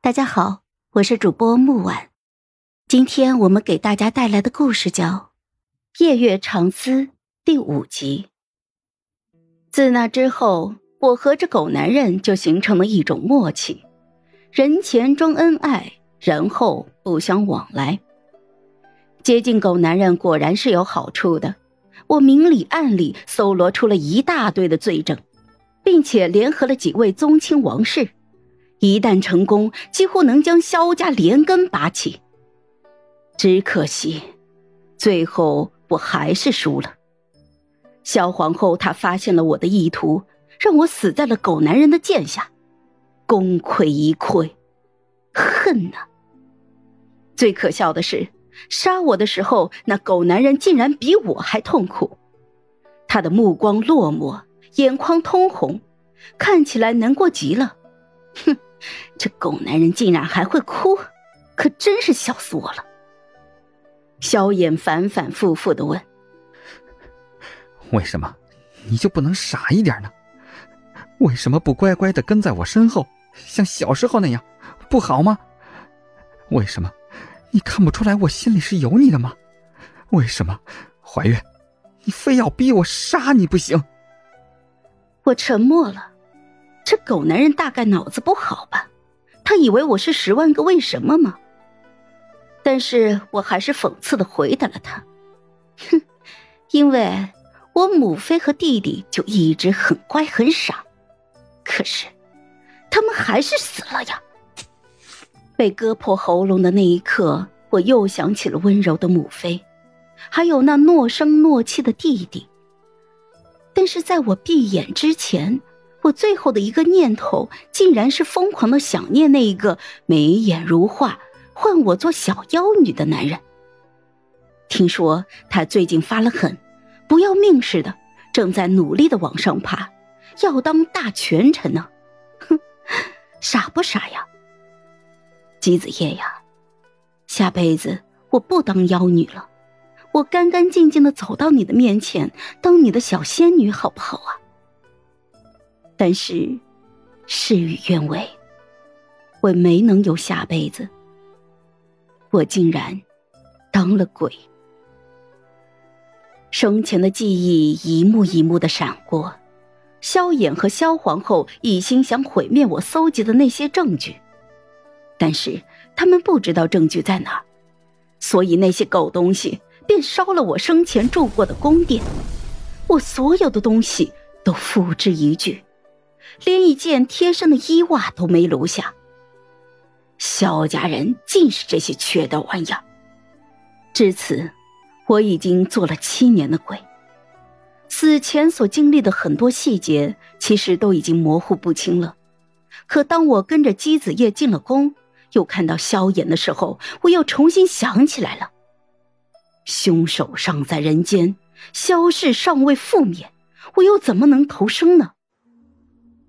大家好，我是主播木婉，今天我们给大家带来的故事叫《夜月长思》第五集。自那之后，我和这狗男人就形成了一种默契，人前装恩爱，人后不相往来。接近狗男人果然是有好处的，我明里暗里搜罗出了一大堆的罪证，并且联合了几位宗亲王室。一旦成功，几乎能将萧家连根拔起。只可惜，最后我还是输了。萧皇后她发现了我的意图，让我死在了狗男人的剑下，功亏一篑，恨呐！最可笑的是，杀我的时候，那狗男人竟然比我还痛苦。他的目光落寞，眼眶通红，看起来难过极了。哼！这狗男人竟然还会哭，可真是笑死我了。萧衍反反复复的问：“为什么你就不能傻一点呢？为什么不乖乖的跟在我身后，像小时候那样，不好吗？为什么你看不出来我心里是有你的吗？为什么怀月，你非要逼我杀你不行？”我沉默了。这狗男人大概脑子不好吧？他以为我是十万个为什么吗？但是我还是讽刺的回答了他：“哼，因为我母妃和弟弟就一直很乖很傻，可是他们还是死了呀。”被割破喉咙的那一刻，我又想起了温柔的母妃，还有那诺声诺气的弟弟。但是在我闭眼之前。我最后的一个念头，竟然是疯狂的想念那一个眉眼如画、唤我做小妖女的男人。听说他最近发了狠，不要命似的，正在努力的往上爬，要当大权臣呢。哼，傻不傻呀？姬子夜呀，下辈子我不当妖女了，我干干净净的走到你的面前，当你的小仙女，好不好啊？但是，事与愿违，我没能有下辈子。我竟然当了鬼。生前的记忆一幕一幕的闪过，萧衍和萧皇后一心想毁灭我搜集的那些证据，但是他们不知道证据在哪，所以那些狗东西便烧了我生前住过的宫殿，我所有的东西都付之一炬。连一件贴身的衣袜都没留下。萧家人尽是这些缺德玩意儿。至此，我已经做了七年的鬼，死前所经历的很多细节，其实都已经模糊不清了。可当我跟着姬子夜进了宫，又看到萧炎的时候，我又重新想起来了。凶手尚在人间，萧氏尚未覆灭，我又怎么能投生呢？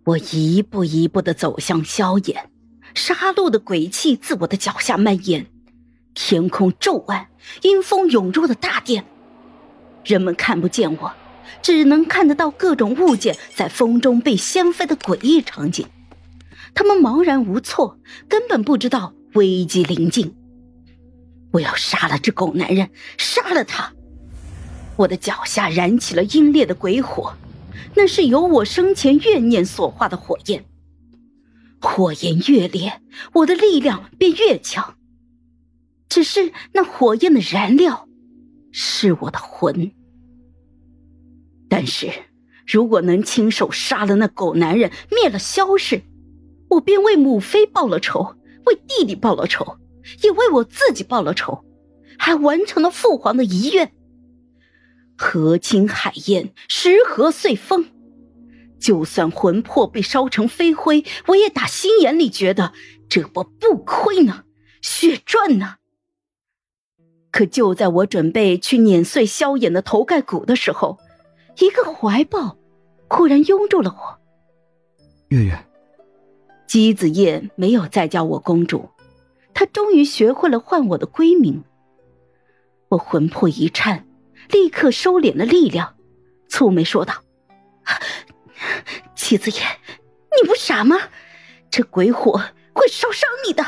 我一步一步的走向萧炎，杀戮的鬼气自我的脚下蔓延，天空骤暗，阴风涌入了大殿，人们看不见我，只能看得到各种物件在风中被掀飞的诡异场景。他们茫然无措，根本不知道危机临近。我要杀了这狗男人，杀了他！我的脚下燃起了阴烈的鬼火。那是由我生前怨念所化的火焰，火焰越烈，我的力量便越强。只是那火焰的燃料是我的魂。但是，如果能亲手杀了那狗男人，灭了萧氏，我便为母妃报了仇，为弟弟报了仇，也为我自己报了仇，还完成了父皇的遗愿。河清海晏，石河碎风。就算魂魄被烧成飞灰，我也打心眼里觉得这波不亏呢，血赚呢。可就在我准备去碾碎萧衍的头盖骨的时候，一个怀抱忽然拥住了我。月月，姬子夜没有再叫我公主，她终于学会了唤我的闺名。我魂魄一颤。立刻收敛了力量，蹙眉说道：“齐子言，你不傻吗？这鬼火会烧伤你的。